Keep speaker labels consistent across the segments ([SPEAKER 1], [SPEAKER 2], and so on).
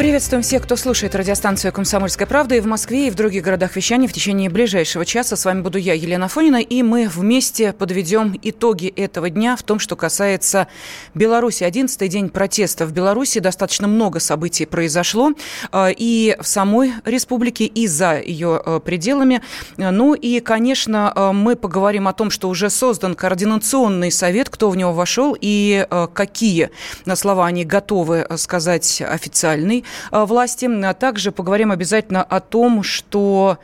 [SPEAKER 1] Приветствуем всех, кто слушает радиостанцию «Комсомольская правда» и в Москве, и в других городах вещания в течение ближайшего часа. С вами буду я, Елена Фонина, и мы вместе подведем итоги этого дня в том, что касается Беларуси. Одиннадцатый день протеста в Беларуси. Достаточно много событий произошло э, и в самой республике, и за ее э, пределами. Ну и, конечно, э, мы поговорим о том, что уже создан координационный совет, кто в него вошел и какие слова они готовы сказать официальный власти. А также поговорим обязательно о том, что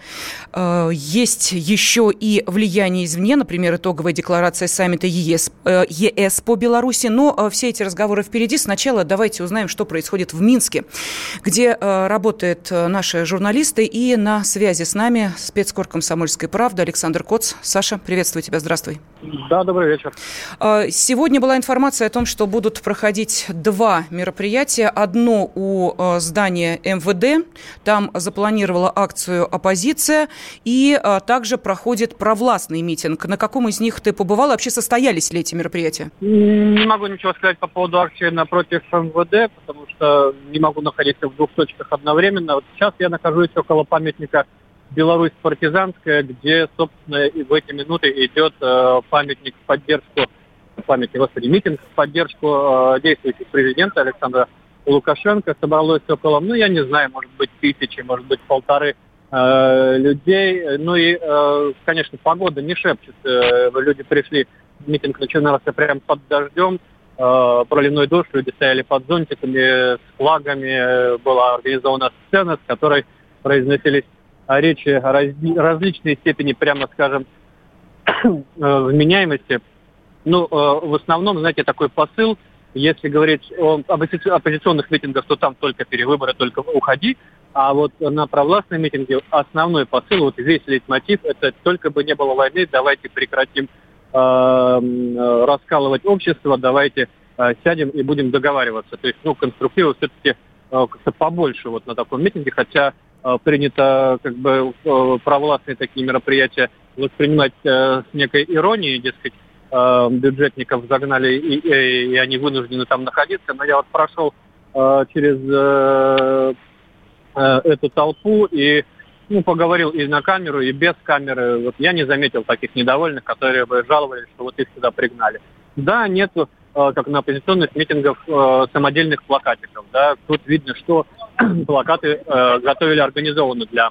[SPEAKER 1] э, есть еще и влияние извне, например, итоговая декларация саммита ЕС, э, ЕС по Беларуси. Но э, все эти разговоры впереди. Сначала давайте узнаем, что происходит в Минске, где э, работают э, наши журналисты. И на связи с нами спецкор «Комсомольской правды» Александр Коц. Саша, приветствую тебя, здравствуй.
[SPEAKER 2] Да, добрый вечер.
[SPEAKER 1] Э, сегодня была информация о том, что будут проходить два мероприятия. Одно у э, здание МВД. Там запланировала акцию оппозиция. И а, также проходит провластный митинг. На каком из них ты побывала? Вообще состоялись ли эти мероприятия?
[SPEAKER 2] Не могу ничего сказать по поводу акции напротив МВД, потому что не могу находиться в двух точках одновременно. Вот сейчас я нахожусь около памятника Беларусь партизанская, где, собственно, и в эти минуты идет э, памятник в поддержку памятник, господи, митинг в поддержку э, действующего президента Александра Лукашенко собралось около, ну, я не знаю, может быть, тысячи, может быть, полторы э, людей. Ну и, э, конечно, погода не шепчет. Э, люди пришли, митинг начинался прямо под дождем, э, проливной дождь, люди стояли под зонтиками, с флагами. Была организована сцена, с которой произносились речи раз, различной степени, прямо скажем, э, вменяемости. Ну, э, в основном, знаете, такой посыл – если говорить о оппозиционных митингах, то там только перевыборы, только уходи. А вот на провластном митинге основной посыл, вот весь лейтмотив, это только бы не было войны, давайте прекратим э, раскалывать общество, давайте э, сядем и будем договариваться. То есть, ну, конструктива все-таки э, побольше вот на таком митинге, хотя э, принято как бы э, провластные такие мероприятия воспринимать э, с некой иронией, дескать, э, бюджетников загнали, и, и, и они вынуждены там находиться. Но я вот прошел э, через э, э, эту толпу и ну, поговорил и на камеру, и без камеры. Вот я не заметил таких недовольных, которые бы жаловались, что вот их сюда пригнали. Да, нет, э, как на оппозиционных митингах, э, самодельных плакатиков. Да. Тут видно, что плакаты э, готовили организованно для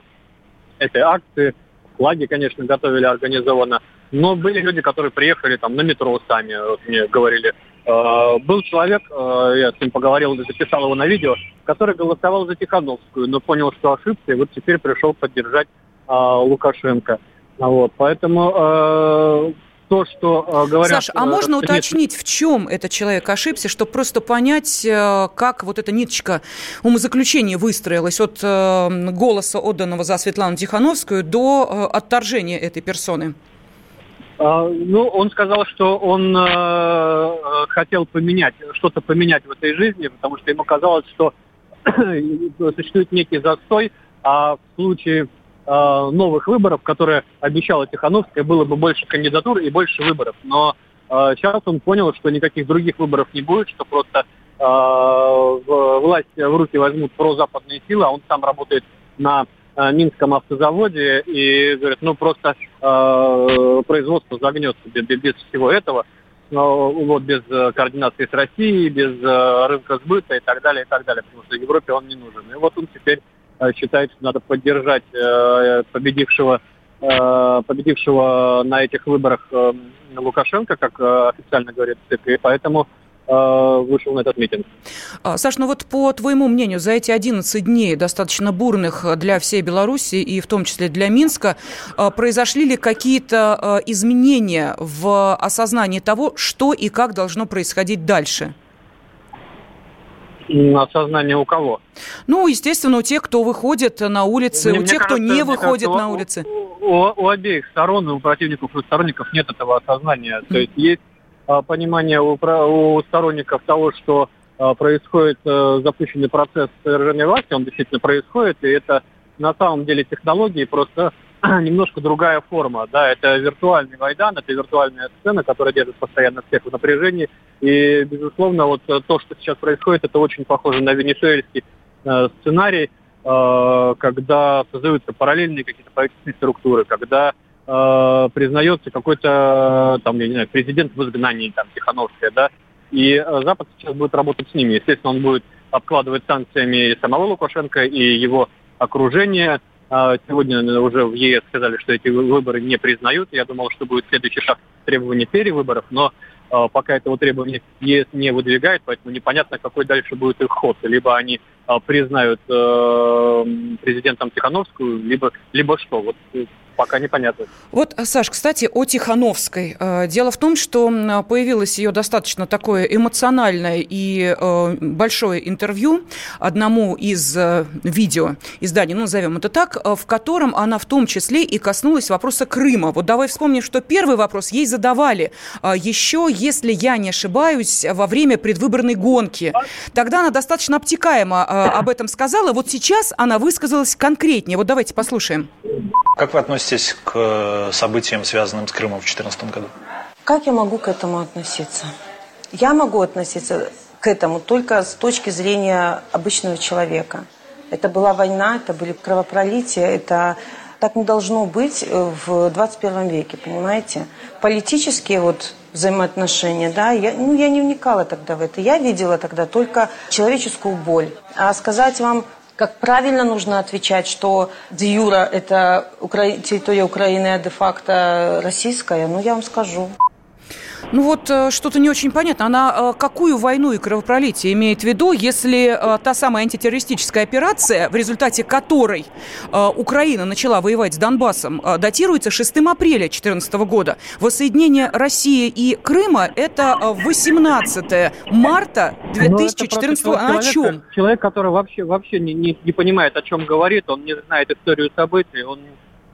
[SPEAKER 2] этой акции. Флаги, конечно, готовили организованно. Но были люди, которые приехали там на метро сами, вот мне говорили. Э, был человек, э, я с ним поговорил, записал его на видео, который голосовал за Тихановскую, но понял, что ошибся, и вот теперь пришел поддержать э, Лукашенко. Вот, поэтому э, то, что э, говорят...
[SPEAKER 1] Саша, а можно уточнить, в чем этот человек ошибся, чтобы просто понять, э, как вот эта ниточка умозаключения выстроилась от э, голоса, отданного за Светлану Тихановскую, до э, отторжения этой персоны?
[SPEAKER 2] А, ну, он сказал, что он э, хотел поменять, что-то поменять в этой жизни, потому что ему казалось, что существует некий застой, а в случае э, новых выборов, которые обещала Тихановская, было бы больше кандидатур и больше выборов. Но э, сейчас он понял, что никаких других выборов не будет, что просто э, власть в руки возьмут прозападные силы, а он сам работает на Э, Минском автозаводе и говорят, ну просто э, производство загнется без, без всего этого, но, вот без э, координации с Россией, без э, рынка сбыта и так далее, и так далее, потому что Европе он не нужен. И вот он теперь э, считает, что надо поддержать э, победившего э, победившего на этих выборах Лукашенко, как официально говорит ЦК, и поэтому вышел на этот митинг.
[SPEAKER 1] А, Саш, ну вот по твоему мнению, за эти 11 дней, достаточно бурных для всей Беларуси и в том числе для Минска, э, произошли ли какие-то э, изменения в осознании того, что и как должно происходить дальше?
[SPEAKER 2] Осознание у кого?
[SPEAKER 1] Ну, естественно, у тех, кто выходит на улицы, мне, у тех, кажется, кто не выходит кажется, на улицы.
[SPEAKER 2] У, у, у обеих сторон, у противников и сторонников нет этого осознания. Mm. То есть есть понимание у, у сторонников того, что а, происходит а, запущенный процесс свержения власти, он действительно происходит, и это на самом деле технологии просто немножко другая форма. Да, это виртуальный Майдан, это виртуальная сцена, которая держит постоянно всех в напряжении. И, безусловно, вот то, что сейчас происходит, это очень похоже на венесуэльский э, сценарий, э, когда создаются параллельные какие-то правительственные структуры, когда э, признается какой-то, там, я не знаю, президент в изгнании, там, Тихановская, да, и э, Запад сейчас будет работать с ними. Естественно, он будет обкладывать санкциями самого Лукашенко и его окружение, а, сегодня уже в ЕС сказали, что эти выборы не признают. Я думал, что будет следующий шаг требования перевыборов, но пока этого требования ЕС не выдвигает, поэтому непонятно, какой дальше будет их ход. Либо они признают э, президентом Тихановскую, либо, либо что. Вот пока непонятно.
[SPEAKER 1] Вот, Саш, кстати, о Тихановской. Э, дело в том, что появилось ее достаточно такое эмоциональное и э, большое интервью одному из э, видео изданий, ну, назовем это так, в котором она в том числе и коснулась вопроса Крыма. Вот давай вспомним, что первый вопрос ей задавали еще, если я не ошибаюсь, во время предвыборной гонки. Тогда она достаточно обтекаемо об этом сказала. Вот сейчас она высказалась конкретнее. Вот давайте послушаем.
[SPEAKER 3] Как вы относитесь к э, событиям, связанным с Крымом в 2014 году?
[SPEAKER 4] Как я могу к этому относиться? Я могу относиться к этому только с точки зрения обычного человека. Это была война, это были кровопролития, это так не должно быть э, в 21 веке, понимаете? Политические вот взаимоотношения, да, я, ну, я не вникала тогда в это. Я видела тогда только человеческую боль. А сказать вам, как правильно нужно отвечать, что де юра – это Укра... территория Украины, а де-факто российская? Ну, я вам скажу.
[SPEAKER 1] Ну вот э, что-то не очень понятно. Она э, какую войну и кровопролитие имеет в виду, если э, та самая антитеррористическая операция, в результате которой Украина начала воевать с Донбассом, датируется 6 апреля 2014 года. Воссоединение России и Крыма – это 18 марта 2014 года.
[SPEAKER 2] А о чем? Человек, который вообще, вообще не, не, не понимает, о чем говорит, он не знает историю событий, он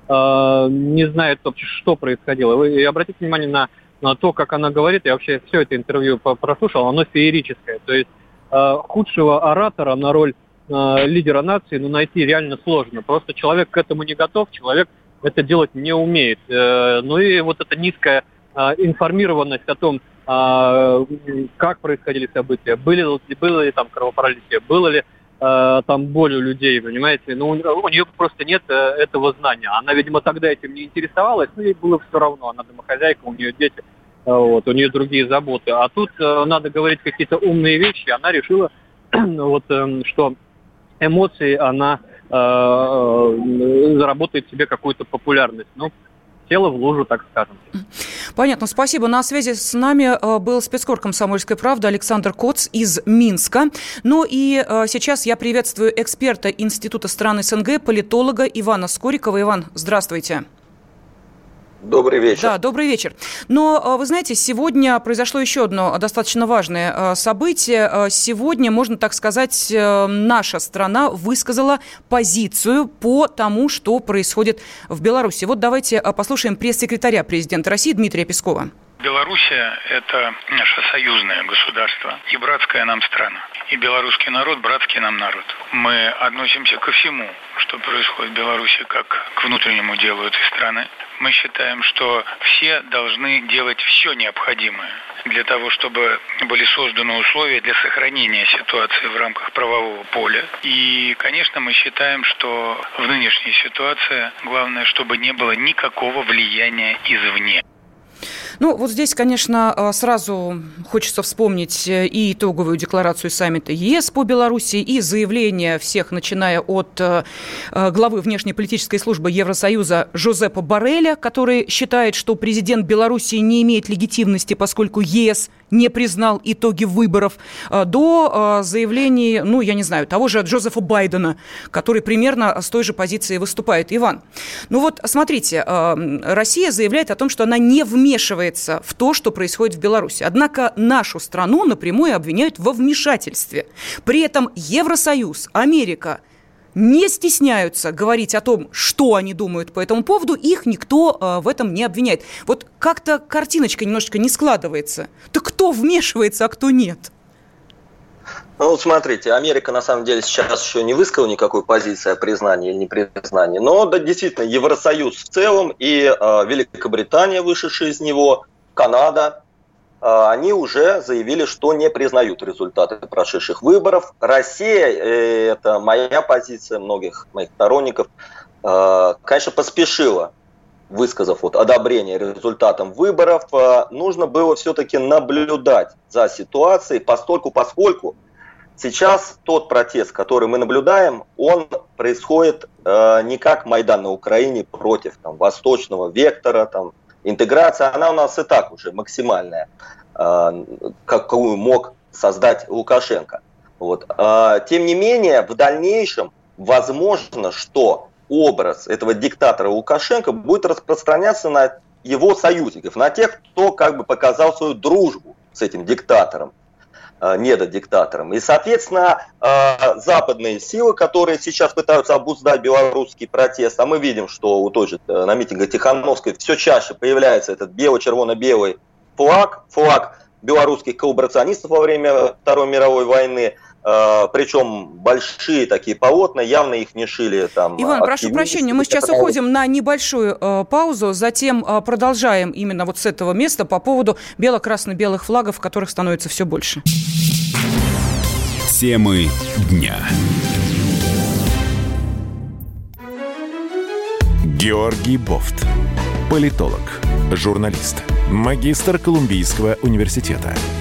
[SPEAKER 2] э, не знает вообще, что происходило. Вы обратите внимание на то, как она говорит, я вообще все это интервью прослушал, оно феерическое. То есть э, худшего оратора на роль э, лидера нации ну, найти реально сложно. Просто человек к этому не готов, человек это делать не умеет. Э, ну и вот эта низкая информированность о том, как происходили события, были, было ли там кровопролитие, было ли э, там боль у людей, понимаете? Ну, у, нее просто нет э, этого знания. Она, видимо, тогда этим не интересовалась, но ей было все равно. Она домохозяйка, у нее дети, э, вот, у нее другие заботы. А тут надо говорить какие-то умные вещи. Она решила, вот, что эмоции она заработает себе какую-то популярность. Ну, села в лужу, так скажем.
[SPEAKER 1] Понятно, спасибо. На связи с нами э, был спецкор «Комсомольской правды» Александр Коц из Минска. Ну и э, сейчас я приветствую эксперта Института стран СНГ, политолога Ивана Скорикова. Иван, здравствуйте.
[SPEAKER 5] Добрый вечер.
[SPEAKER 1] Да, добрый вечер. Но, э, вы знаете, сегодня произошло еще одно достаточно важное э, событие. Э, сегодня, можно так сказать, наша страна высказала позицию по тому, что происходит в Беларуси. Вот давайте послушаем пресс-секретаря президента России Дмитрия Пескова.
[SPEAKER 6] Белоруссия – это наше союзное государство и братская нам страна. И белорусский народ – братский нам народ. Мы относимся ко всему, что происходит в Беларуси, как к внутреннему делу этой страны. Мы считаем, что все должны делать все необходимое для того, чтобы были созданы условия для сохранения ситуации в рамках правового поля. И, конечно, мы считаем, что в нынешней ситуации главное, чтобы не было никакого влияния извне.
[SPEAKER 1] Ну, вот здесь, конечно, э, сразу хочется вспомнить э, и итоговую декларацию саммита ЕС по Беларуси, и заявление всех, начиная от э, главы внешнеполитической службы Евросоюза Жозепа Барреля, который считает, что президент Беларуси не имеет легитимности, поскольку ЕС не признал итоги выборов, до заявлений, ну, я не знаю, того же Джозефа Байдена, который примерно с той же позиции выступает. Иван, ну вот смотрите, Россия заявляет о том, что она не вмешивается в то, что происходит в Беларуси. Однако нашу страну напрямую обвиняют во вмешательстве. При этом Евросоюз, Америка не стесняются говорить о том, что они думают по этому поводу, их никто э, в этом не обвиняет. Вот как-то картиночка немножечко не складывается. Так кто вмешивается, а кто нет?
[SPEAKER 5] Ну, смотрите, Америка на самом деле сейчас еще не высказала никакой позиции о признании или непризнании, но да, действительно Евросоюз в целом и э, Великобритания, вышедшая из него, Канада, они уже заявили, что не признают результаты прошедших выборов. Россия, э, это моя позиция, многих моих сторонников, э, конечно, поспешила высказав вот одобрение результатам выборов, э, нужно было все-таки наблюдать за ситуацией, постольку поскольку сейчас тот протест, который мы наблюдаем, он происходит э, не как Майдан на Украине против там, восточного вектора, там, интеграция, она у нас и так уже максимальная, э, какую мог создать Лукашенко. Вот. Э, тем не менее, в дальнейшем возможно, что образ этого диктатора Лукашенко будет распространяться на его союзников, на тех, кто как бы показал свою дружбу с этим диктатором, недодиктатором. И, соответственно, э, западные силы, которые сейчас пытаются обуздать белорусский протест, а мы видим, что у той же э, на митинге Тихановской все чаще появляется этот бело-червоно-белый флаг, флаг белорусских коллаборационистов во время Второй мировой войны – причем большие такие полотна, явно их не шили там.
[SPEAKER 1] Иван, прошу прощения, мы сейчас уходим на небольшую э, паузу, затем э, продолжаем именно вот с этого места по поводу бело-красно-белых флагов, которых становится все больше.
[SPEAKER 7] Темы дня. Георгий Бофт. Политолог, журналист, магистр Колумбийского университета –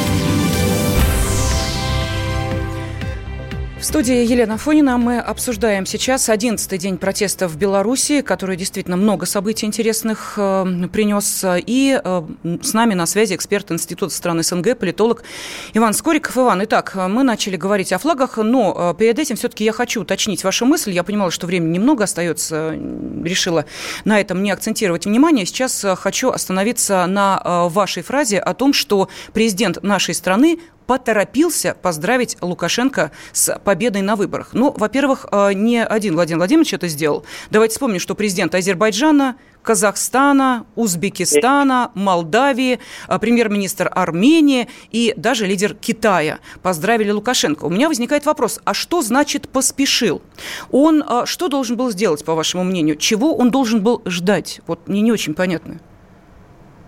[SPEAKER 1] В студии Елена Фонина мы обсуждаем сейчас 11-й день протеста в Беларуси, который действительно много событий интересных э, принес. И э, с нами на связи эксперт Института стран СНГ, политолог Иван Скориков. Иван, итак, мы начали говорить о флагах, но э, перед этим все-таки я хочу уточнить вашу мысль. Я понимала, что времени немного остается, решила на этом не акцентировать внимание. Сейчас э, хочу остановиться на э, вашей фразе о том, что президент нашей страны поторопился поздравить Лукашенко с победой на выборах. Ну, во-первых, э, не один Владимир Владимирович это сделал. Давайте вспомним, что президент Азербайджана, Казахстана, Узбекистана, Молдавии, э, премьер-министр Армении и даже лидер Китая поздравили Лукашенко. У меня возникает вопрос, а что значит поспешил? Он э, что должен был сделать, по вашему мнению? Чего он должен был ждать? Вот мне не очень понятно.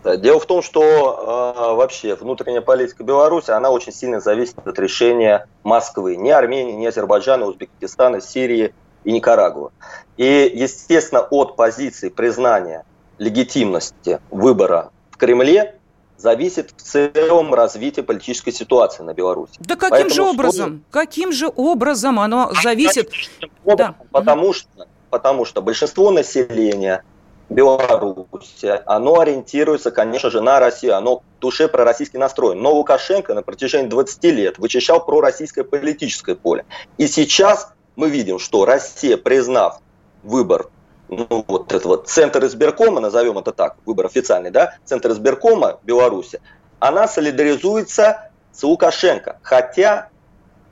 [SPEAKER 5] Дело в том, что э, вообще внутренняя политика Беларуси, она очень сильно зависит от решения Москвы. Ни Армении, ни Азербайджана, Узбекистана, Сирии и Никарагуа. И, естественно, от позиции признания легитимности выбора в Кремле зависит в целом развитие политической ситуации на Беларуси.
[SPEAKER 1] Да каким Поэтому же образом? Что... Каким же образом оно зависит?
[SPEAKER 5] Образом, да. потому, что, потому что большинство населения Беларуси, оно ориентируется, конечно же, на Россию, оно в душе пророссийский настроен. Но Лукашенко на протяжении 20 лет вычищал пророссийское политическое поле. И сейчас мы видим, что Россия, признав выбор ну, вот этого центра избиркома, назовем это так, выбор официальный, да, центр избиркома Беларуси, она солидаризуется с Лукашенко. Хотя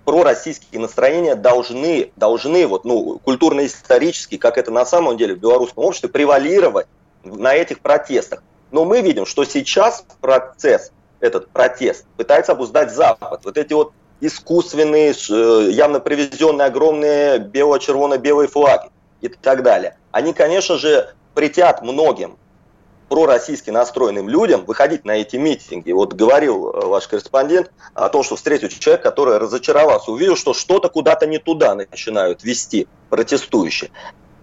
[SPEAKER 5] пророссийские настроения должны, должны вот, ну, культурно-исторически, как это на самом деле в белорусском обществе, превалировать на этих протестах. Но мы видим, что сейчас процесс, этот протест, пытается обуздать Запад. Вот эти вот искусственные, э, явно привезенные огромные бело-червоно-белые флаги и так далее. Они, конечно же, притят многим пророссийски настроенным людям выходить на эти митинги. Вот говорил э, ваш корреспондент о том, что встретил человек, который разочаровался, увидел, что что-то куда-то не туда начинают вести протестующие.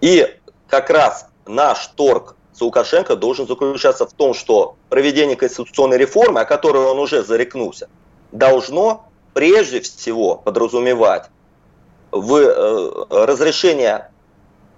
[SPEAKER 5] И как раз наш торг с Лукашенко должен заключаться в том, что проведение конституционной реформы, о которой он уже зарекнулся, должно прежде всего подразумевать в э, разрешение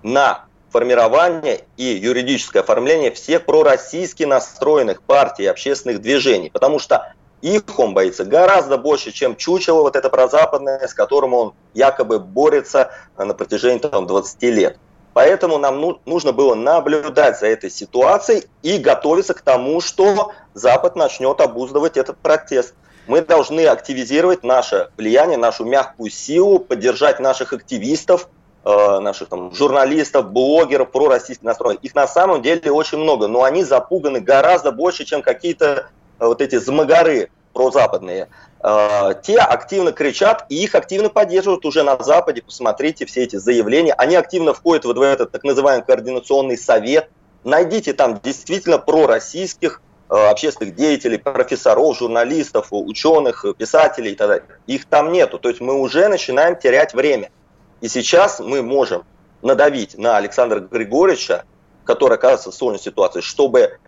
[SPEAKER 5] на формирование и юридическое оформление всех пророссийски настроенных партий и общественных движений, потому что их он боится гораздо больше, чем Чучело, вот это прозападное, с которым он якобы борется на протяжении там, 20 лет. Поэтому нам ну, нужно было наблюдать за этой ситуацией и готовиться к тому, что Запад начнет обуздывать этот протест. Мы должны активизировать наше влияние, нашу мягкую силу, поддержать наших активистов, э, наших там, журналистов, блогеров, пророссийских настроек. Их на самом деле очень много, но они запуганы гораздо больше, чем какие-то э, вот эти змагары прозападные. Э, те активно кричат, и их активно поддерживают уже на Западе. Посмотрите все эти заявления. Они активно входят вот в этот так называемый координационный совет. Найдите там действительно пророссийских э, общественных деятелей, профессоров, журналистов, ученых, писателей и так далее. Их там нету. То есть мы уже начинаем терять время. И сейчас мы можем надавить на Александра Григорьевича, который оказывается в сложной ситуации, чтобы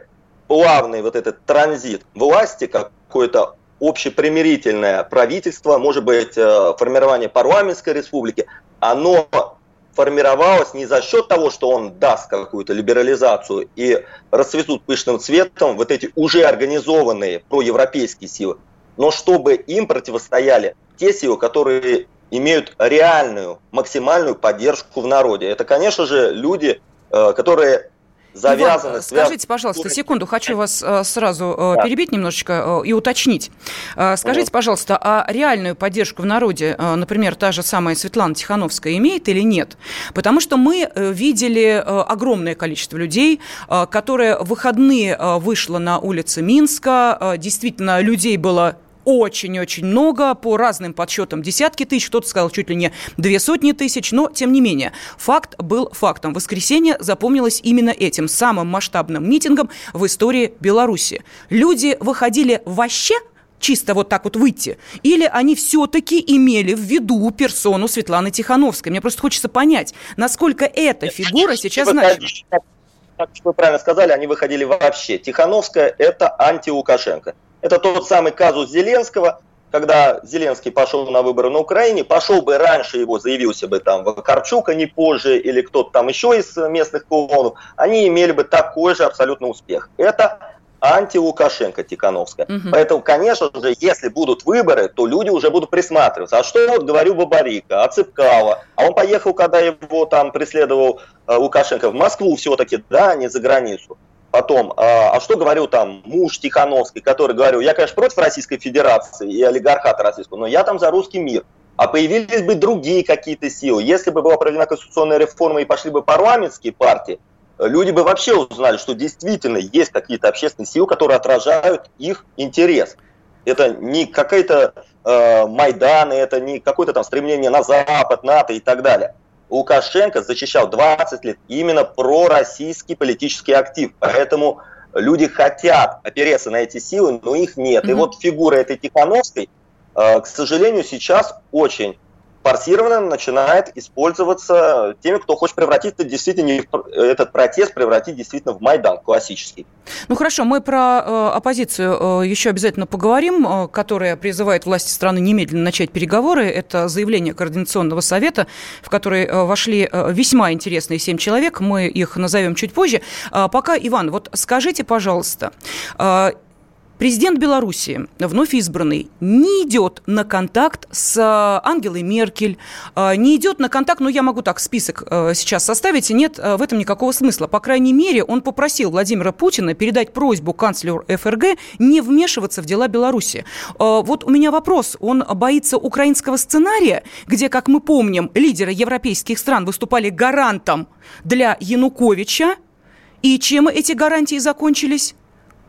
[SPEAKER 5] плавный вот этот транзит власти, какое-то общепримирительное правительство, может быть, э, формирование парламентской республики, оно формировалось не за счет того, что он даст какую-то либерализацию и расцветут пышным цветом вот эти уже организованные проевропейские силы, но чтобы им противостояли те силы, которые имеют реальную, максимальную поддержку в народе. Это, конечно же, люди, э, которые завязаны. Иван,
[SPEAKER 1] скажите, пожалуйста, секунду, хочу вас э, сразу э, да. перебить немножечко и уточнить. Скажите, пожалуйста, а реальную поддержку в народе, например, та же самая Светлана Тихановская имеет или нет? Потому что мы видели огромное количество людей, которые в выходные вышло на улицы Минска. Действительно, людей было очень-очень много, по разным подсчетам десятки тысяч, кто-то сказал чуть ли не две сотни тысяч, но тем не менее, факт был фактом. Воскресенье запомнилось именно этим, самым масштабным митингом в истории Беларуси. Люди выходили вообще чисто вот так вот выйти? Или они все-таки имели в виду персону Светланы Тихановской? Мне просто хочется понять, насколько эта фигура сейчас значит.
[SPEAKER 5] Как вы правильно сказали, они выходили вообще. Тихановская – это анти-Лукашенко. Это тот самый казус Зеленского, когда Зеленский пошел на выборы на Украине, пошел бы раньше его, заявился бы там Вакарчук, а не позже, или кто-то там еще из местных клоунов, они имели бы такой же абсолютно успех. Это анти-Лукашенко Тихановская. Угу. Поэтому, конечно же, если будут выборы, то люди уже будут присматриваться. А что вот говорю Бабарика, а Цыпкава? А он поехал, когда его там преследовал э, Лукашенко в Москву все-таки, да, а не за границу. Потом, а, а что говорил там муж Тихановский, который говорил, я, конечно, против Российской Федерации и олигархата российского, но я там за русский мир. А появились бы другие какие-то силы. Если бы была проведена конституционная реформа и пошли бы парламентские партии, люди бы вообще узнали, что действительно есть какие-то общественные силы, которые отражают их интерес. Это не какая-то э, Майдан, это не какое-то там стремление на Запад, НАТО и так далее. Лукашенко защищал 20 лет именно пророссийский политический актив. Поэтому люди хотят опереться на эти силы, но их нет. Mm-hmm. И вот фигура этой Тихановской, э, к сожалению, сейчас очень форсированно начинает использоваться теми, кто хочет превратить это действительно, этот протест превратить действительно в Майдан классический.
[SPEAKER 1] Ну хорошо, мы про э, оппозицию э, еще обязательно поговорим, э, которая призывает власти страны немедленно начать переговоры. Это заявление Координационного совета, в который э, вошли э, весьма интересные семь человек. Мы их назовем чуть позже. Э, пока, Иван, вот скажите, пожалуйста, э, Президент Беларуси, вновь избранный, не идет на контакт с э, Ангелой Меркель, э, не идет на контакт, ну, я могу так список э, сейчас составить, и нет в этом никакого смысла. По крайней мере, он попросил Владимира Путина передать просьбу канцлеру ФРГ не вмешиваться в дела Беларуси. Вот у меня вопрос. Он боится украинского сценария, где, как мы помним, лидеры европейских стран выступали гарантом для Януковича, и чем эти гарантии закончились?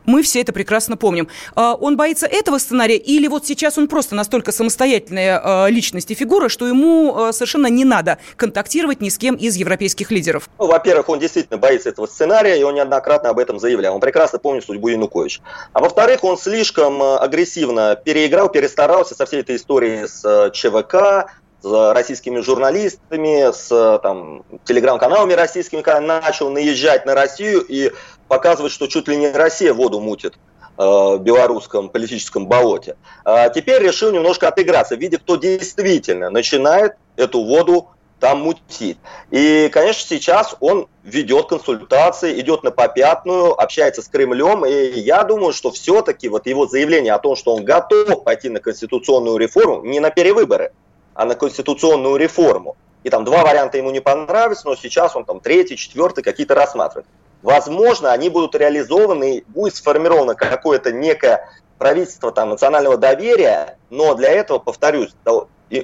[SPEAKER 1] Мы все это прекрасно помним. А, он боится этого сценария или вот сейчас он просто настолько самостоятельная а, личность и фигура, что ему а, совершенно не надо контактировать ни с кем из европейских лидеров?
[SPEAKER 5] Ну, во-первых, он действительно боится этого сценария, и он неоднократно об этом заявлял. Он прекрасно помнит судьбу Януковича. А во-вторых, он слишком агрессивно переиграл, перестарался со всей этой историей с ЧВК, с российскими журналистами, с там, телеграм-каналами российскими, когда начал наезжать на Россию и показывать, что чуть ли не Россия воду мутит э, белорусском политическом болоте, а теперь решил немножко отыграться, видя, кто действительно начинает эту воду там мутить. И, конечно, сейчас он ведет консультации, идет на попятную, общается с Кремлем, и я думаю, что все-таки вот его заявление о том, что он готов пойти на конституционную реформу, не на перевыборы, на конституционную реформу. И там два варианта ему не понравились, но сейчас он там третий, четвертый какие-то рассматривает. Возможно, они будут реализованы, и будет сформировано какое-то некое правительство там, национального доверия, но для этого, повторюсь,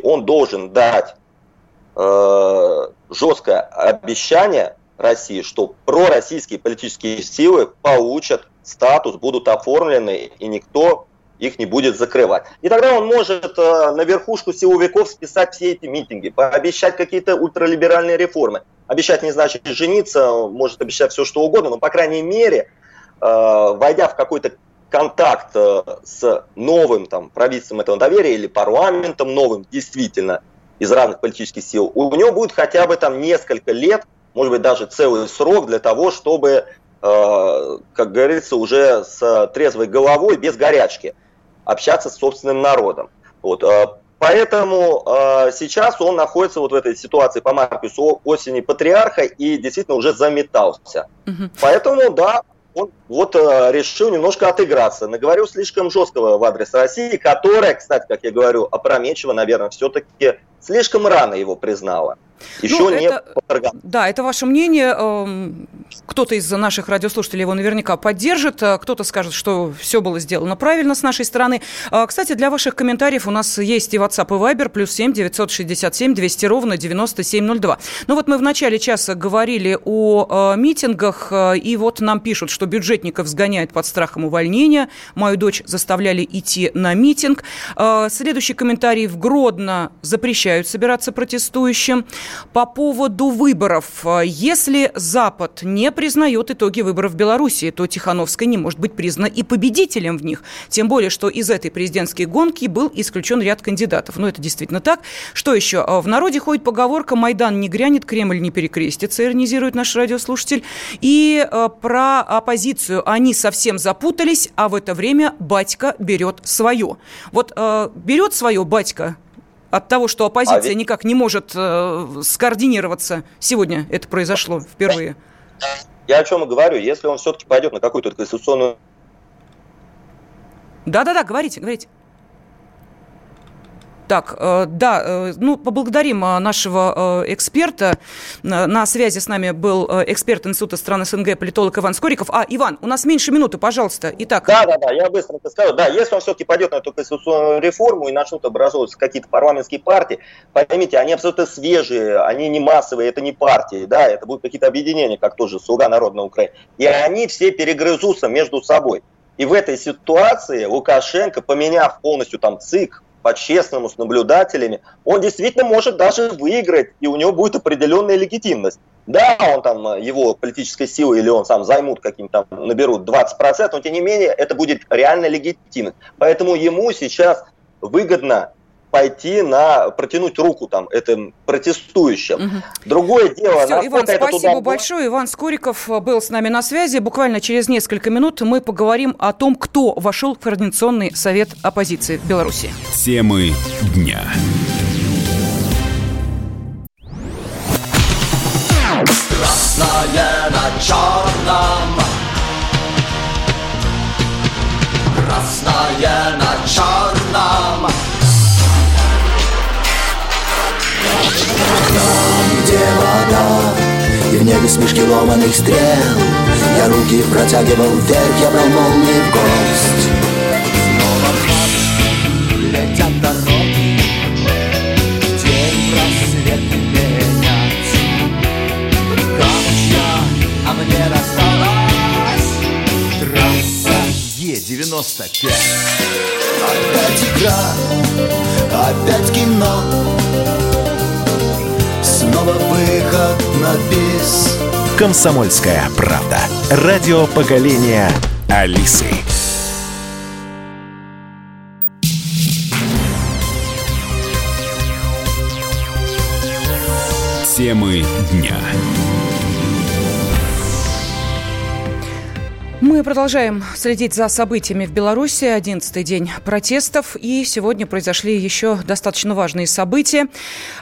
[SPEAKER 5] он должен дать э, жесткое обещание России, что пророссийские политические силы получат статус, будут оформлены, и никто их не будет закрывать. И тогда он может э, на верхушку силовиков списать все эти митинги, пообещать какие-то ультралиберальные реформы. Обещать не значит жениться, может обещать все что угодно, но, по крайней мере, э, войдя в какой-то контакт э, с новым там, правительством этого доверия или парламентом новым, действительно, из разных политических сил, у него будет хотя бы там несколько лет, может быть, даже целый срок для того, чтобы, э, как говорится, уже с трезвой головой, без горячки, общаться с собственным народом. Вот. Э, поэтому э, сейчас он находится вот в этой ситуации по Маркусу осени патриарха и действительно уже заметался. Угу. Поэтому, да, он вот э, решил немножко отыграться. Наговорил слишком жесткого в адрес России, которая, кстати, как я говорю, опрометчиво, наверное, все-таки слишком рано его признала. Еще ну, не это,
[SPEAKER 1] Да, это ваше мнение. Эм, кто-то из наших радиослушателей его наверняка поддержит, а кто-то скажет, что все было сделано правильно с нашей стороны. А, кстати, для ваших комментариев у нас есть и WhatsApp, и Viber, плюс 7 967 200 ровно 9702. Ну вот мы в начале часа говорили о э, митингах, э, и вот нам пишут, что бюджетников сгоняют под страхом увольнения. Мою дочь заставляли идти на митинг. Э, следующий комментарий. В Гродно запрещают собираться протестующим. По поводу выборов. Если Запад не признает итоги выборов в Беларуси, то Тихановская не может быть признана и победителем в них. Тем более, что из этой президентской гонки был исключен ряд кандидатов. Ну, это действительно так. Что еще? В народе ходит поговорка «Майдан не грянет, Кремль не перекрестится», иронизирует наш радиослушатель. И э, про оппозицию. Они совсем запутались, а в это время батька берет свое. Вот э, берет свое батька от того, что оппозиция а никак не может э, скоординироваться. Сегодня это произошло впервые.
[SPEAKER 5] Я о чем и говорю. Если он все-таки пойдет на какую-то конституционную...
[SPEAKER 1] Да-да-да, говорите, говорите. Так, э, да, э, ну, поблагодарим э, нашего эксперта. На связи с нами был эксперт Института стран СНГ, политолог Иван Скориков. А, Иван, у нас меньше минуты, пожалуйста. Итак.
[SPEAKER 5] Да, да, да, я быстро скажу. Да, если он все-таки пойдет на эту конституционную реформу и начнут образовываться какие-то парламентские партии, поймите, они абсолютно свежие, они не массовые, это не партии, да, это будут какие-то объединения, как тоже «Слуга народа Украины». И они все перегрызутся между собой. И в этой ситуации Лукашенко, поменяв полностью там ЦИК, по-честному, с наблюдателями, он действительно может даже выиграть, и у него будет определенная легитимность. Да, он там, э, его политической силы или он сам займут каким-то, наберут 20%, но тем не менее это будет реально легитимность. Поэтому ему сейчас выгодно пойти на протянуть руку там этим протестующим. Угу. Другое дело.
[SPEAKER 1] Все, Иван, спасибо туда... большое. Иван Скориков э, был с нами на связи. Буквально через несколько минут мы поговорим о том, кто вошел в Координационный совет оппозиции в Беларуси.
[SPEAKER 7] Темы дня. Красное на черном Красное на черном Там, где вода И в небе смешки ломаных стрел. Я руки протягивал вверх, я брал молнии в гость. Снова в летят дороги День просвет менять Камушья, а мне досталась Трасса Е-95 Опять игра, опять кино снова выход на бис. Комсомольская правда. Радио поколения Алисы. Темы дня.
[SPEAKER 1] Мы продолжаем следить за событиями в Беларуси. Одиннадцатый день протестов. И сегодня произошли еще достаточно важные события.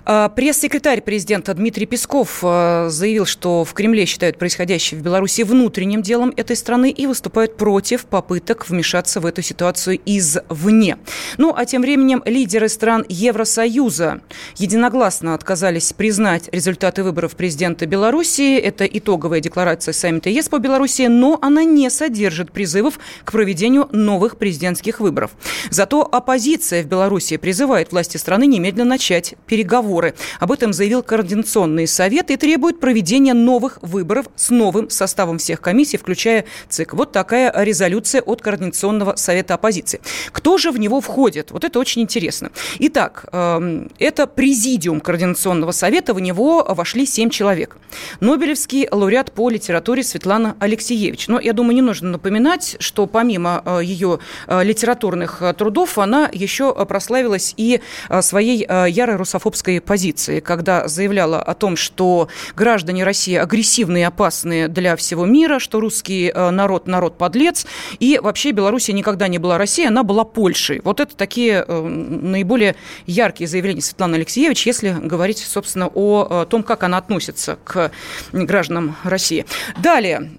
[SPEAKER 1] А, пресс-секретарь президента Дмитрий Песков а, заявил, что в Кремле считают происходящее в Беларуси внутренним делом этой страны и выступают против попыток вмешаться в эту ситуацию извне. Ну, а тем временем лидеры стран Евросоюза единогласно отказались признать результаты выборов президента Беларуси. Это итоговая декларация саммита ЕС по Беларуси, но она не содержит призывов к проведению новых президентских выборов. Зато оппозиция в Беларуси призывает власти страны немедленно начать переговоры. Об этом заявил Координационный совет и требует проведения новых выборов с новым составом всех комиссий, включая ЦИК. Вот такая резолюция от Координационного совета оппозиции. Кто же в него входит? Вот это очень интересно. Итак, эм, это президиум Координационного совета. В него вошли семь человек. Нобелевский лауреат по литературе Светлана Алексеевич. Но я думаю, не нужно напоминать, что помимо э, ее э, литературных э, трудов, она еще прославилась и своей ярой русофобской позицией, когда заявляла о том, что граждане России агрессивные и опасные для всего мира, что русский народ – народ подлец, и вообще Белоруссия никогда не была Россией, она была Польшей. Вот это такие наиболее яркие заявления Светланы Алексеевич, если говорить, собственно, о том, как она относится к гражданам России. Далее,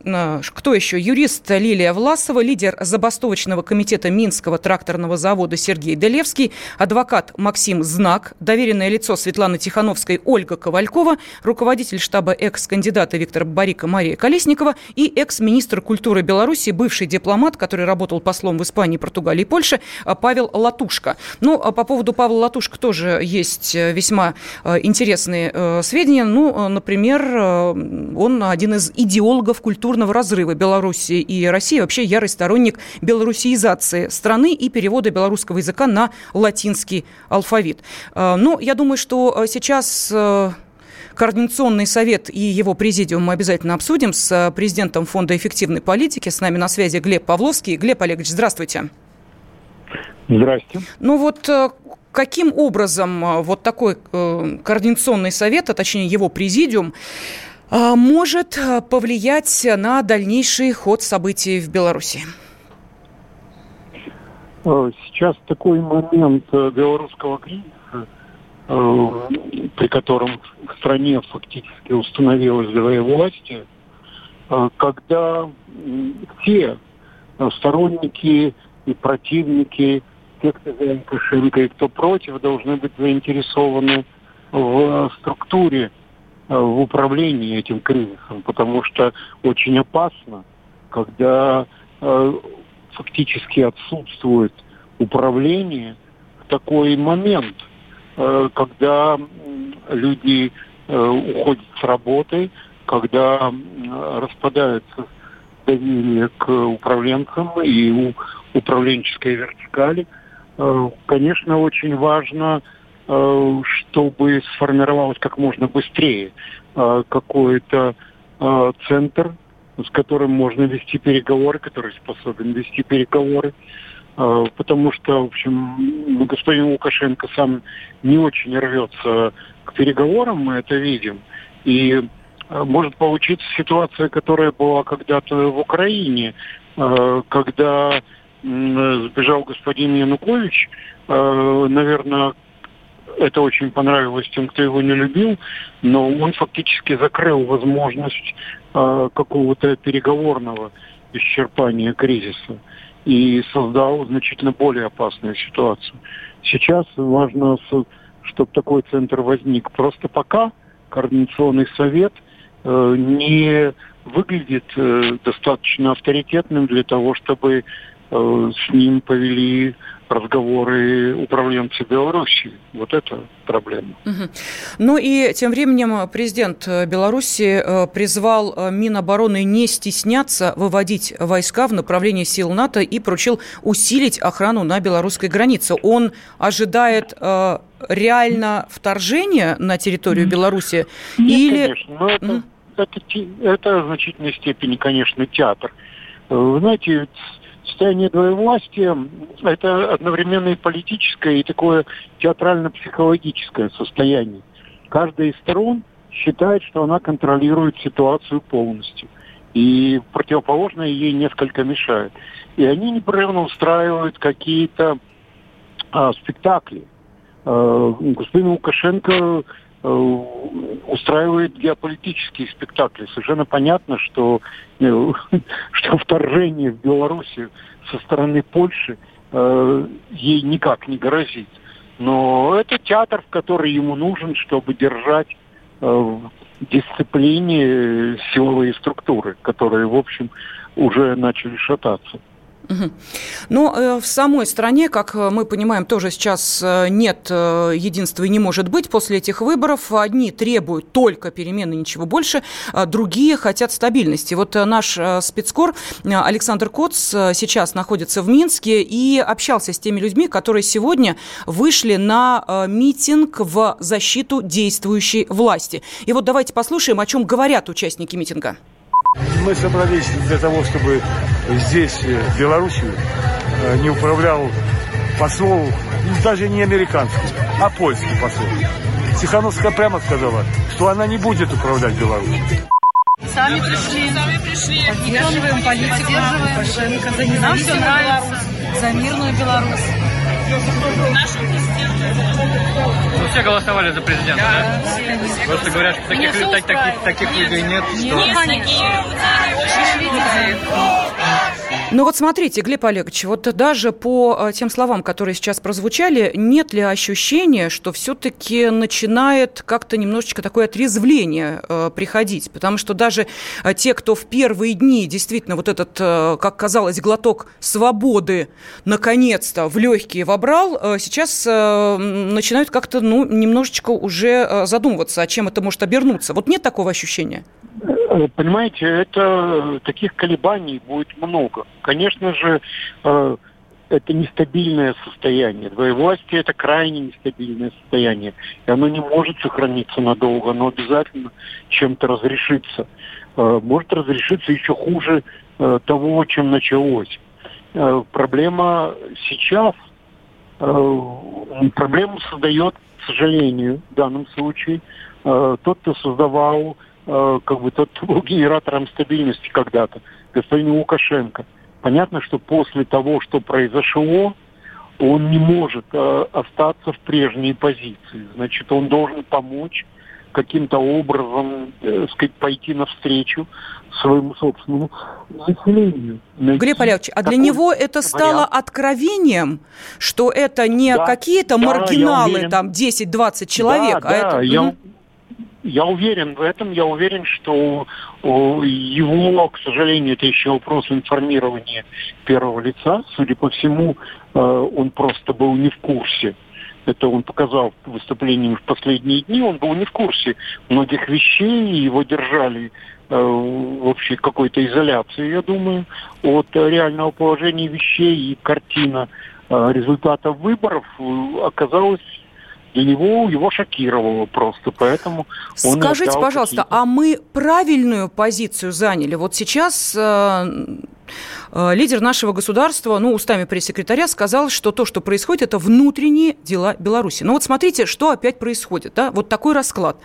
[SPEAKER 1] кто еще? Юрист Юрист Лилия Власова, лидер забастовочного комитета Минского тракторного завода Сергей Делевский, адвокат Максим Знак, доверенное лицо Светланы Тихановской Ольга Ковалькова, руководитель штаба экс-кандидата Виктора Барика Мария Колесникова и экс-министр культуры Беларуси, бывший дипломат, который работал послом в Испании, Португалии и Польше, Павел Латушка. Ну, а по поводу Павла Латушка тоже есть э, весьма э, интересные э, сведения. Ну, например, он один из идеологов культурного разрыва Беларуси и России вообще ярый сторонник белорусизации страны и перевода белорусского языка на латинский алфавит. Э, ну, я думаю, что э, сейчас э, Координационный совет и его президиум мы обязательно обсудим с президентом Фонда эффективной политики. С нами на связи Глеб Павловский. Глеб Олегович, здравствуйте.
[SPEAKER 8] Здрасте.
[SPEAKER 1] Ну вот каким образом вот такой координационный совет, а точнее его президиум, может а, повлиять на дальнейший ход событий в Беларуси?
[SPEAKER 8] А, сейчас такой момент э, белорусского кризиса, э, при котором в стране фактически установилась две власти, э, когда все сторонники и противники, те, кто за Лукашенко и кто против, должны быть заинтересованы в структуре Э, в управлении этим кризисом, потому что очень опасно, когда э, фактически отсутствует управление в такой момент, э, когда люди э, уходят с работы, когда э, распадается доверие к управленцам и у управленческой вертикали. Э, конечно, очень важно Э, чтобы сформировалось как можно быстрее э, какой-то э, центр, с которым можно вести переговоры, который способен вести переговоры. Потому что, в общем, господин Лукашенко сам не очень рвется к переговорам, мы это видим. И может получиться ситуация, которая была когда-то в Украине, когда сбежал господин Янукович, наверное, это очень понравилось тем, кто его не любил, но он фактически закрыл возможность э, какого-то переговорного исчерпания кризиса и создал значительно более опасную ситуацию. Сейчас важно, чтобы такой центр возник. Просто пока Координационный совет э, не выглядит э, достаточно авторитетным для того, чтобы с ним повели разговоры управленцы Беларуси. Вот это проблема.
[SPEAKER 1] Угу. Ну и тем временем президент Беларуси э, призвал э, Минобороны не стесняться выводить войска в направлении сил НАТО и поручил усилить охрану на белорусской границе. Он ожидает э, реально вторжения на территорию Беларуси?
[SPEAKER 8] Нет, или... конечно. Но это, это, это в значительной степени, конечно, театр. Вы знаете, состояние двоевластия – это одновременно и политическое, и такое театрально-психологическое состояние. Каждая из сторон считает, что она контролирует ситуацию полностью. и противоположное ей несколько мешает. И они непрерывно устраивают какие-то а, спектакли. А, господин Лукашенко устраивает геополитические спектакли. Совершенно понятно, что, э, что вторжение в Белоруссию со стороны Польши э, ей никак не грозит. Но это театр, в который ему нужен, чтобы держать э, в дисциплине силовые структуры, которые, в общем, уже начали шататься.
[SPEAKER 1] Но э, в самой стране, как э, мы понимаем, тоже сейчас э, нет единства и не может быть после этих выборов. Одни требуют только перемены, ничего больше, а другие хотят стабильности. Вот наш спецкор Александр Коц сейчас находится в Минске и общался с теми людьми, которые сегодня вышли на митинг в защиту действующей власти. И вот давайте послушаем, о чем говорят участники митинга.
[SPEAKER 9] Мы собрались для того, чтобы здесь, э, в Беларуси, э, не управлял посол, даже не американский, а польский посол. Тихановская прямо сказала, что она не будет управлять Беларусью.
[SPEAKER 10] Сами пришли, сами пришли. Поддерживаем политику Лукашенко за независимую Беларусь, за мирную Беларусь.
[SPEAKER 11] Ну, все голосовали за президента, да? да? Просто говорят, что таких, так, таких, таких людей нет. Нет, что... нет
[SPEAKER 1] ну вот смотрите, Глеб Олегович, вот даже по э, тем словам, которые сейчас прозвучали, нет ли ощущения, что все-таки начинает как-то немножечко такое отрезвление э, приходить? Потому что даже э, те, кто в первые дни действительно вот этот, э, как казалось, глоток свободы наконец-то в легкие вобрал, э, сейчас э, начинают как-то ну, немножечко уже э, задумываться, о чем это может обернуться. Вот нет такого ощущения?
[SPEAKER 8] Понимаете, это таких колебаний будет много. Конечно же, это нестабильное состояние. Двоевластие – это крайне нестабильное состояние. И оно не может сохраниться надолго, оно обязательно чем-то разрешится. Может разрешиться еще хуже того, чем началось. Проблема сейчас, проблему создает, к сожалению, в данном случае, тот, кто создавал Э, как бы тот был генератором стабильности когда-то, господин Лукашенко. Понятно, что после того, что произошло, он не может э, остаться в прежней позиции. Значит, он должен помочь каким-то образом, э, сказать, пойти навстречу своему собственному населению.
[SPEAKER 1] Глеб Олегович, а для него это стало вариант. откровением, что это не да, какие-то да, маргиналы, там, 10-20 человек,
[SPEAKER 8] да,
[SPEAKER 1] а да, это...
[SPEAKER 8] Я, я уверен в этом, я уверен, что его, к сожалению, это еще вопрос информирования первого лица. Судя по всему, э, он просто был не в курсе. Это он показал выступлением в последние дни. Он был не в курсе многих вещей, его держали э, в общей какой-то изоляции, я думаю, от реального положения вещей и картина э, результатов выборов оказалась для него его шокировало просто, поэтому он
[SPEAKER 1] Скажите, пожалуйста, а мы правильную позицию заняли? Вот сейчас э, э, лидер нашего государства, ну, устами пресс-секретаря сказал, что то, что происходит, это внутренние дела Беларуси. Но вот смотрите, что опять происходит, да? Вот такой расклад.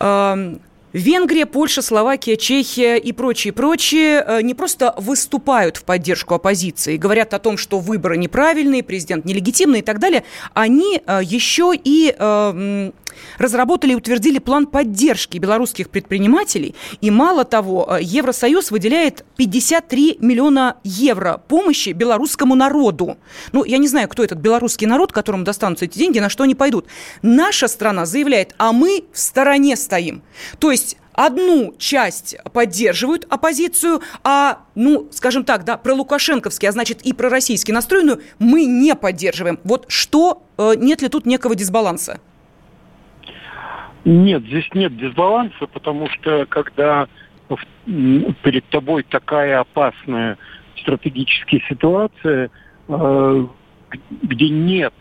[SPEAKER 1] Э, Венгрия, Польша, Словакия, Чехия и прочие, прочие э, не просто выступают в поддержку оппозиции, говорят о том, что выборы неправильные, президент нелегитимный и так далее, они э, еще и э, разработали и утвердили план поддержки белорусских предпринимателей. И мало того, Евросоюз выделяет 53 миллиона евро помощи белорусскому народу. Ну, я не знаю, кто этот белорусский народ, которому достанутся эти деньги, на что они пойдут. Наша страна заявляет, а мы в стороне стоим. То есть одну часть поддерживают оппозицию, а, ну, скажем так, да, про Лукашенковский, а значит и про российский настроенную мы не поддерживаем. Вот что, э, нет ли тут некого дисбаланса?
[SPEAKER 8] Нет, здесь нет дисбаланса, потому что когда перед тобой такая опасная стратегическая ситуация, э, где нет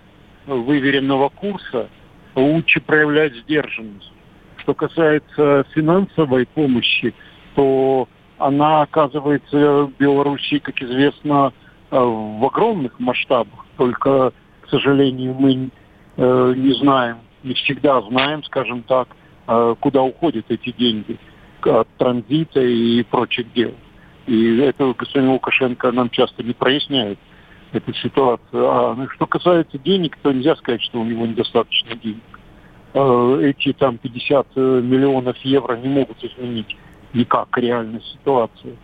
[SPEAKER 8] выверенного курса, лучше проявлять сдержанность. Что касается финансовой помощи, то она оказывается в Беларуси, как известно, э, в огромных масштабах. Только, к сожалению, мы э, не знаем, не всегда знаем, скажем так, э, куда уходят эти деньги. от транзита и прочих дел. И это господин Лукашенко нам часто не проясняет эту ситуацию. А ну, что касается денег, то нельзя сказать, что у него недостаточно денег. А, эти там 50 э, миллионов евро не могут изменить никак реальную ситуацию.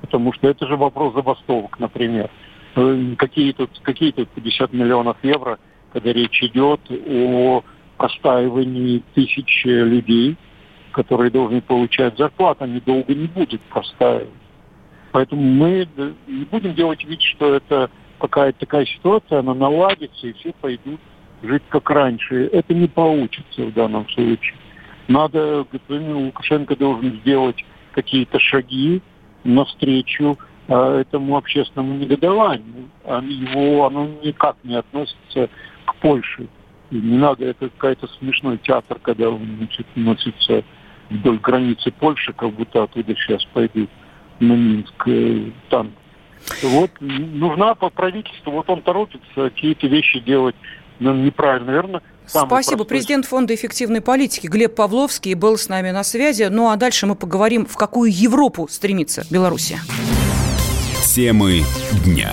[SPEAKER 8] Потому что это же вопрос забастовок, например. Э, какие тут, какие тут 50 миллионов евро, когда речь идет о простаивании тысяч людей, которые должны получать зарплату, они долго не будут простаивать. Поэтому мы не будем делать вид, что это какая-то такая ситуация, она наладится, и все пойдут жить как раньше. Это не получится в данном случае. Надо, господин Лукашенко должен сделать какие-то шаги навстречу а, этому общественному негодованию. Его, оно никак не относится к Польше. Не надо, это какой-то смешной театр, когда он значит, носится вдоль границы Польши, как будто оттуда сейчас пойдут на Минск э, танк. Вот нужна по правительству, вот он торопится какие-то вещи делать ну, неправильно, наверное.
[SPEAKER 1] Спасибо. Простой... Президент Фонда эффективной политики Глеб Павловский был с нами на связи. Ну а дальше мы поговорим, в какую Европу стремится Беларусь.
[SPEAKER 7] Темы дня.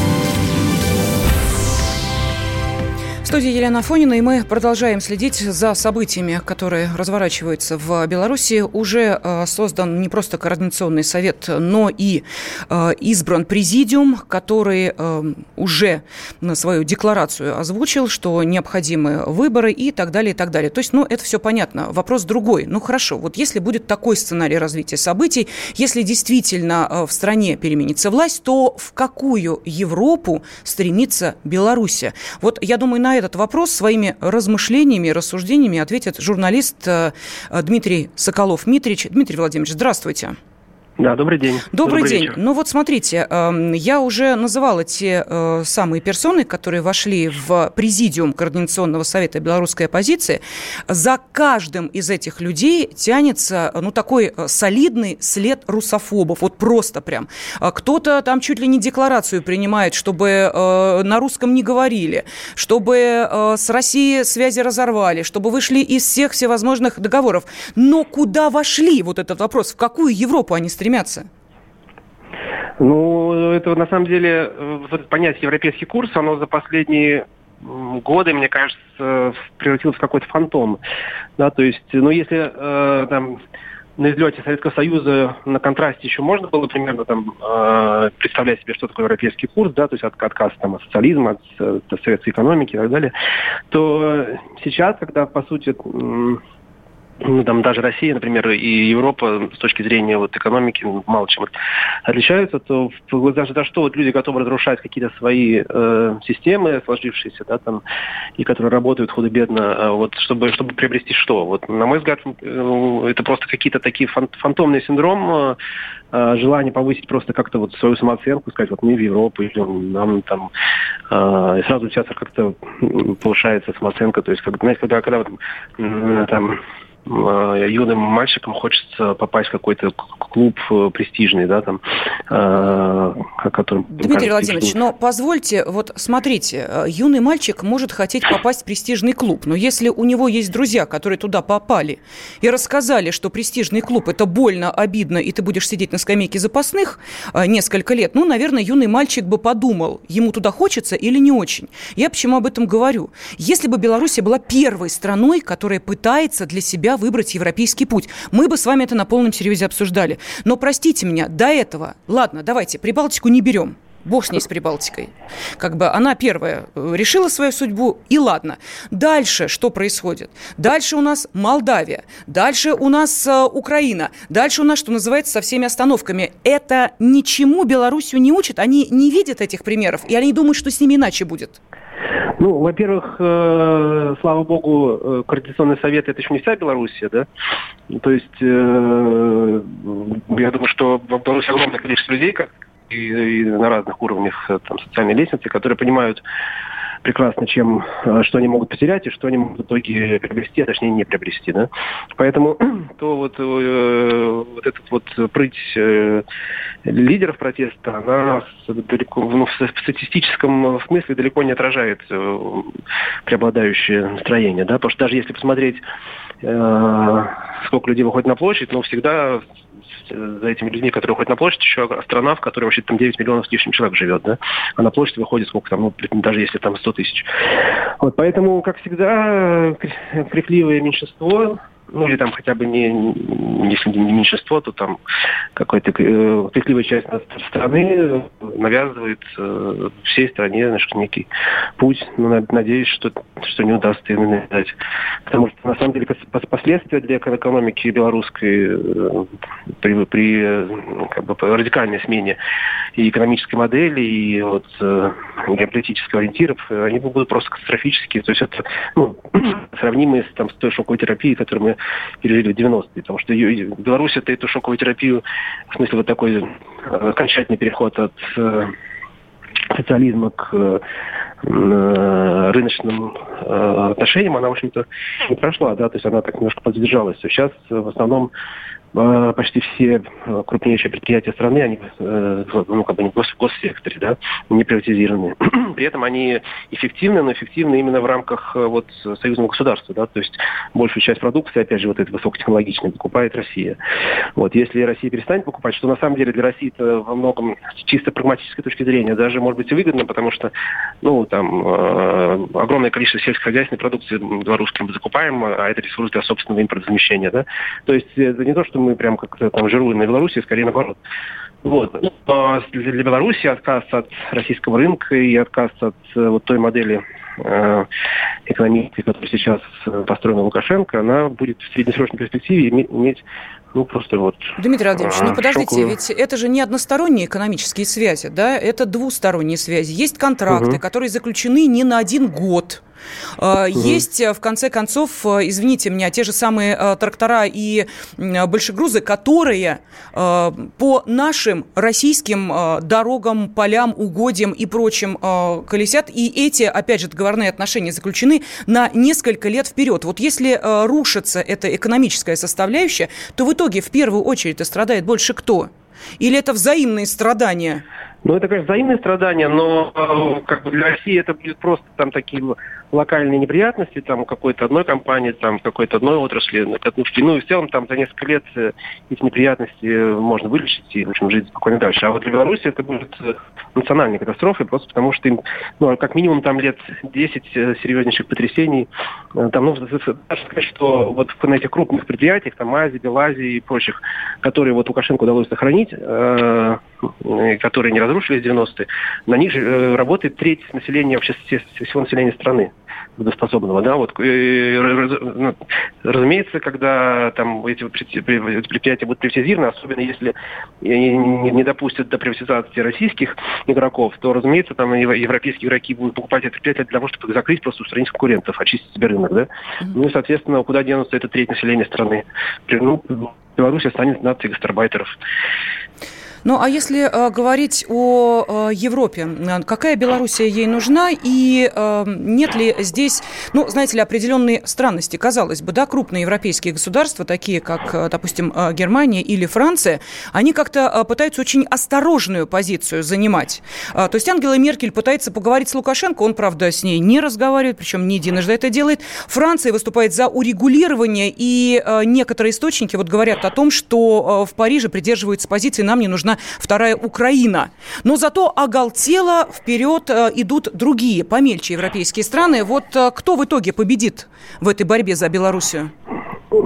[SPEAKER 1] Студии Елена Фонина, и мы продолжаем следить за событиями, которые разворачиваются в Беларуси. Уже э, создан не просто Координационный совет, но и э, избран президиум, который э, уже на свою декларацию озвучил, что необходимы выборы и так далее, и так далее. То есть, ну, это все понятно. Вопрос другой. Ну, хорошо, вот если будет такой сценарий развития событий, если действительно в стране переменится власть, то в какую Европу стремится Беларусь? Вот, я думаю, на этот вопрос своими размышлениями рассуждениями ответит журналист э, Дмитрий Соколов-Митрич. Дмитрий Владимирович, здравствуйте.
[SPEAKER 12] Да, добрый день.
[SPEAKER 1] Добрый, добрый день. Вечер. Ну вот смотрите, эм, я уже называла те э, самые персоны, которые вошли в президиум Координационного совета белорусской оппозиции. За каждым из этих людей тянется, ну, такой э, солидный след русофобов. Вот просто прям. Кто-то там чуть ли не декларацию принимает, чтобы э, на русском не говорили, чтобы с Россией связи разорвали, чтобы вышли из всех всевозможных договоров. Но куда вошли? Вот этот вопрос. В какую Европу они стремятся? Стремятся?
[SPEAKER 12] Ну, это на самом деле, вот понятие европейский курс, оно за последние годы, мне кажется, превратилось в какой-то фантом. Да, то есть, ну, если э, там на излете Советского Союза на контрасте еще можно было примерно там э, представлять себе, что такое европейский курс, да, то есть от, отказ там, от социализма, от, от советской экономики и так далее, то сейчас, когда, по сути, ну, там даже Россия, например, и Европа с точки зрения вот экономики мало чем отличаются, то даже за что вот люди готовы разрушать какие-то свои э, системы сложившиеся, да, там, и которые работают худо-бедно, э, вот, чтобы, чтобы приобрести что? Вот, на мой взгляд, э, это просто какие-то такие фан фантомный синдром, э, э, желание повысить просто как-то вот свою самооценку, сказать, вот мы в Европу идем, нам там, э, и сразу сейчас как-то повышается самооценка, то есть, как, знаете, когда, когда вот, э, там, юным мальчикам хочется попасть в какой-то клуб э, престижный, да, там,
[SPEAKER 1] э, которым... Дмитрий Владимирович, но позвольте, вот смотрите, юный мальчик может хотеть попасть в престижный клуб, но если у него есть друзья, которые туда попали и рассказали, что престижный клуб – это больно, обидно, и ты будешь сидеть на скамейке запасных несколько лет, ну, наверное, юный мальчик бы подумал, ему туда хочется или не очень. Я почему об этом говорю? Если бы Беларусь была первой страной, которая пытается для себя себя выбрать европейский путь. Мы бы с вами это на полном серьезе обсуждали. Но простите меня, до этого, ладно, давайте, Прибалтику не берем. Бог с ней, с Прибалтикой. Как бы она первая э, решила свою судьбу, и ладно. Дальше что происходит? Дальше у нас Молдавия, дальше у нас э, Украина, дальше у нас, что называется, со всеми остановками. Это ничему Белоруссию не учит, они не видят этих примеров, и они думают, что с ними иначе будет.
[SPEAKER 12] Ну, во-первых, э, слава богу, э, Координационный совет это еще не вся Белоруссия, да? То есть, э, я думаю, что в Беларуси огромное количество людей, как и, и на разных уровнях э, там, социальной лестницы, которые понимают прекрасно, чем, э, что они могут потерять и что они могут в итоге приобрести, а точнее не приобрести. Да? Поэтому то вот, э, вот этот вот прыть э, лидеров протеста, она далеко, ну, в статистическом смысле далеко не отражает э, преобладающее настроение. Да? Потому что даже если посмотреть, э, сколько людей выходит на площадь, ну, всегда за этими людьми, которые выходят на площадь, еще страна, в которой вообще там 9 миллионов с лишним человек живет, да, а на площадь выходит сколько там, ну, даже если там 100 тысяч. Вот, поэтому, как всегда, крикливое меньшинство ну или там хотя бы не, если не меньшинство, то там какая-то э, крикливая часть страны навязывает э, всей стране значит, некий путь. Ну, надеюсь, что, что не удастся именно навязать. Потому что на самом деле последствия для экономики белорусской э, при, при ну, как бы, радикальной смене и экономической модели, и вот э, геополитических ориентиров, они будут просто катастрофические. То есть это ну, сравнимые с, там, с той шоковой терапией, которую мы пережили в 90-е. Потому что в Беларуси это эту шоковую терапию, в смысле вот такой э, окончательный переход от э, социализма к э, рыночным отношениям, она, в общем-то, не прошла, да, то есть она так немножко поддержалась. Сейчас в основном почти все э, крупнейшие предприятия страны, они э, ну, как бы в госсекторе, да, не приватизированы. При этом они эффективны, но эффективны именно в рамках вот союзного государства, да, то есть большую часть продукции, опять же, вот этой высокотехнологичной покупает Россия. Вот, если Россия перестанет покупать, что на самом деле для России это во многом чисто прагматической точки зрения даже может быть выгодно, потому что, ну, там, э, огромное количество сельскохозяйственной продукции белорусским мы закупаем, а это ресурс для собственного импортозамещения, да. То есть это не то, что мы прям как-то там жируем на Беларуси, скорее наоборот. Вот. Но для Беларуси отказ от российского рынка и отказ от э, вот той модели э, экономики, которая сейчас э, построена Лукашенко, она будет в среднесрочной перспективе иметь ну, просто вот...
[SPEAKER 1] Дмитрий Владимирович, ну подождите, шоковую... ведь это же не односторонние экономические связи, да, это двусторонние связи. Есть контракты, угу. которые заключены не на один год, Угу. Есть, э, в конце концов, э, извините меня, те же самые э, трактора и большегрузы, которые по нашим российским дорогам, полям, угодьям и прочим колесят. И эти, опять же, договорные отношения заключены на несколько лет вперед. Вот если рушится эта экономическая составляющая, то в итоге в первую очередь страдает больше кто? Или это взаимные страдания?
[SPEAKER 12] Ну, это, конечно, взаимные страдания, но э, как бы для России это будет просто там такие локальные неприятности, там какой-то одной компании, там какой-то одной отрасли. Ну, и в целом там за несколько лет э, эти неприятности э, можно вылечить и, в общем, жить спокойно дальше. А вот для Беларуси это будет национальной катастрофой, просто потому что им, ну, как минимум там лет 10 серьезнейших потрясений. Там, ну, даже сказать, что вот на этих крупных предприятиях, там, Азии, Белазии и прочих, которые вот Лукашенко удалось сохранить, э, которые не разрушились в 90-е, на них э, работает треть населения, вообще всего населения страны трудоспособного, да, вот, ну, разумеется, когда там эти предприятия будут приватизированы, особенно если не допустят до приватизации российских игроков, то, разумеется, там европейские игроки будут покупать это предприятие для того, чтобы закрыть, просто устранить конкурентов, очистить себе рынок, да. Ну и, соответственно, куда денутся это треть населения страны? Ну, Беларусь станет нацией гастарбайтеров.
[SPEAKER 1] Ну, а если э, говорить о э, Европе, э, какая Белоруссия ей нужна и э, нет ли здесь, ну, знаете ли, определенные странности? Казалось бы, да, крупные европейские государства, такие как, э, допустим, э, Германия или Франция, они как-то пытаются очень осторожную позицию занимать. То есть Ангела Меркель пытается поговорить с Лукашенко, он, правда, с ней не разговаривает, причем не единожды это делает. Франция выступает за урегулирование, и некоторые источники вот говорят о том, что в Париже придерживаются позиции «нам не нужна нужна вторая Украина. Но зато оголтело вперед э, идут другие, помельче европейские страны. Вот э, кто в итоге победит в этой борьбе за Белоруссию?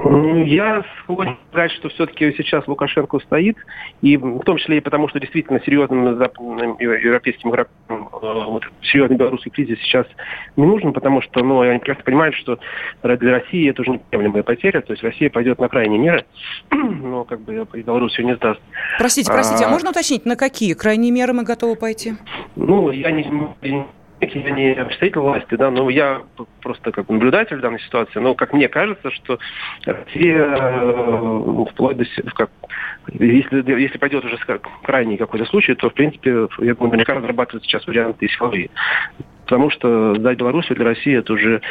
[SPEAKER 12] Я склонен сказать, что все-таки сейчас Лукашенко стоит, и в том числе и потому, что действительно серьезным западным европейским игрокам э, вот, серьезный белорусский кризис сейчас не нужен, потому что ну, они прекрасно понимают, что для России это уже неприемлемая потеря, то есть Россия пойдет на крайние меры, но как бы Беларусь ее не сдаст.
[SPEAKER 1] Простите, простите, а, а можно уточнить, на какие крайние меры мы готовы пойти?
[SPEAKER 12] Ну, я не, я не представитель власти, да, но я просто как наблюдатель данной ситуации, но как мне кажется, что Россия э, вплоть до как, если, если пойдет уже крайний какой-то случай, то, в принципе, я думаю, наверняка разрабатывают сейчас варианты силовые. Потому что сдать Белоруссию для России это уже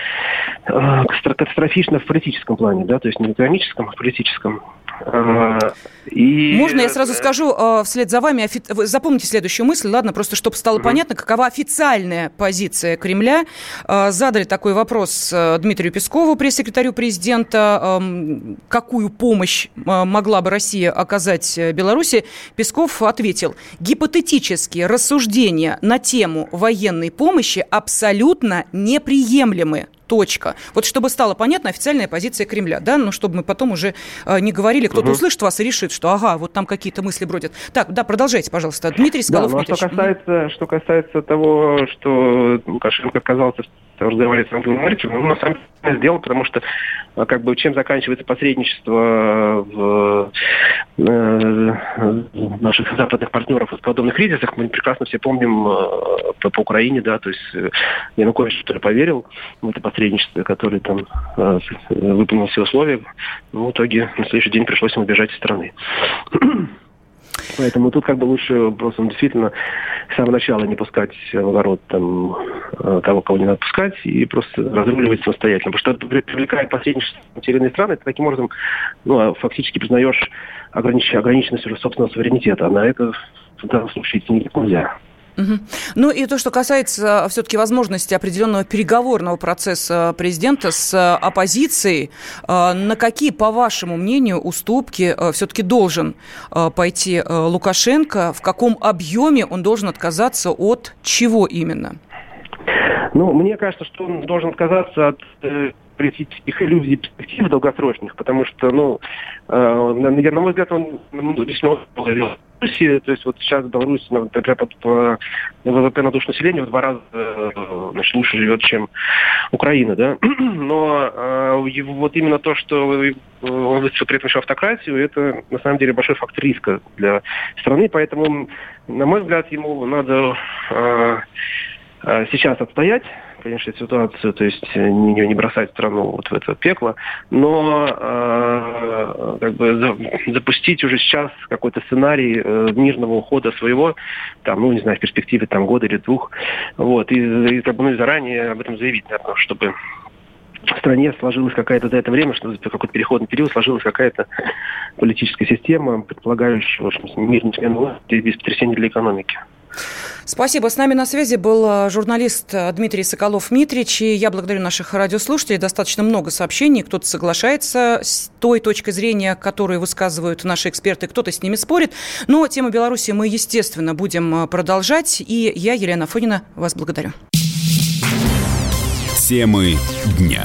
[SPEAKER 12] э, катастрофично в политическом плане, да, то есть не экономическом, а в политическом.
[SPEAKER 1] Э, и... Можно я сразу скажу э, вслед за вами, офи... запомните следующую мысль, ладно, просто чтобы стало угу. понятно, какова официальная позиция Кремля. Э, задали такой вопрос Дмитрию Пескову, пресс-секретарю президента, эм, какую помощь могла бы Россия оказать Беларуси. Песков ответил, гипотетические рассуждения на тему военной помощи абсолютно неприемлемы. Точка. Вот чтобы стало понятно официальная позиция Кремля, да, ну чтобы мы потом уже э, не говорили, кто-то угу. услышит вас и решит, что ага, вот там какие-то мысли бродят. Так, да, продолжайте, пожалуйста. Дмитрий Скалов. Да, ну,
[SPEAKER 12] а что касается, что касается того, что Лукашенко отказался разговаривать с Ангелом Маричем, он на самом деле сделал, потому что э, как бы чем заканчивается посредничество в э, наших западных партнеров в подобных кризисах, мы прекрасно все помним э, по, по Украине, да, то есть э, Янукович, который поверил в это посредничество, который там э, выполнил все условия, но в итоге на следующий день пришлось ему бежать из страны. Поэтому тут как бы лучше просто действительно с самого начала не пускать в огород там, э, того, кого не надо пускать, и просто разруливать самостоятельно. Потому что привлекает посредничество территориальные страны, ты таким образом ну, а фактически признаешь огранич... ограниченность собственного суверенитета. А на это в данном случае идти нельзя.
[SPEAKER 1] Ну и то, что касается все-таки возможности определенного переговорного процесса президента с оппозицией, э, на какие, по вашему мнению, уступки э, все-таки должен э, пойти Лукашенко, в каком объеме он должен отказаться от чего именно?
[SPEAKER 12] Ну, мне кажется, что он должен отказаться от политических иллюзий перспектив долгосрочных, потому что, ну, э, на мой взгляд, он весьма Беларуси, то есть вот сейчас Беларусь, например, по, по ВВП на душу населения в два раза э, значит, лучше живет, чем Украина, да. Но э, вот именно то, что он выступил при этом еще автократию, это на самом деле большой фактор риска для страны, поэтому, на мой взгляд, ему надо э, э сейчас отстоять конечно, ситуацию, то есть э, не, не бросать страну вот в это пекло, но э, как бы за, запустить уже сейчас какой-то сценарий э, мирного ухода своего, там, ну, не знаю, в перспективе там года или двух, вот, и, и как бы, ну, заранее об этом заявить, наверное, чтобы в стране сложилась какая-то за это время, что за какой-то переходный период сложилась какая-то политическая система, предполагающая, в общем, мир не смену без потрясений для экономики.
[SPEAKER 1] Спасибо. С нами на связи был э, журналист э, Дмитрий Соколов-Митрич. И я благодарю наших радиослушателей. Достаточно много сообщений. Кто-то соглашается с той точкой зрения, которую высказывают наши эксперты, кто-то с ними спорит. Но тему Беларуси мы, естественно, будем э, продолжать. И я, Елена Фонина, вас благодарю.
[SPEAKER 7] Темы дня.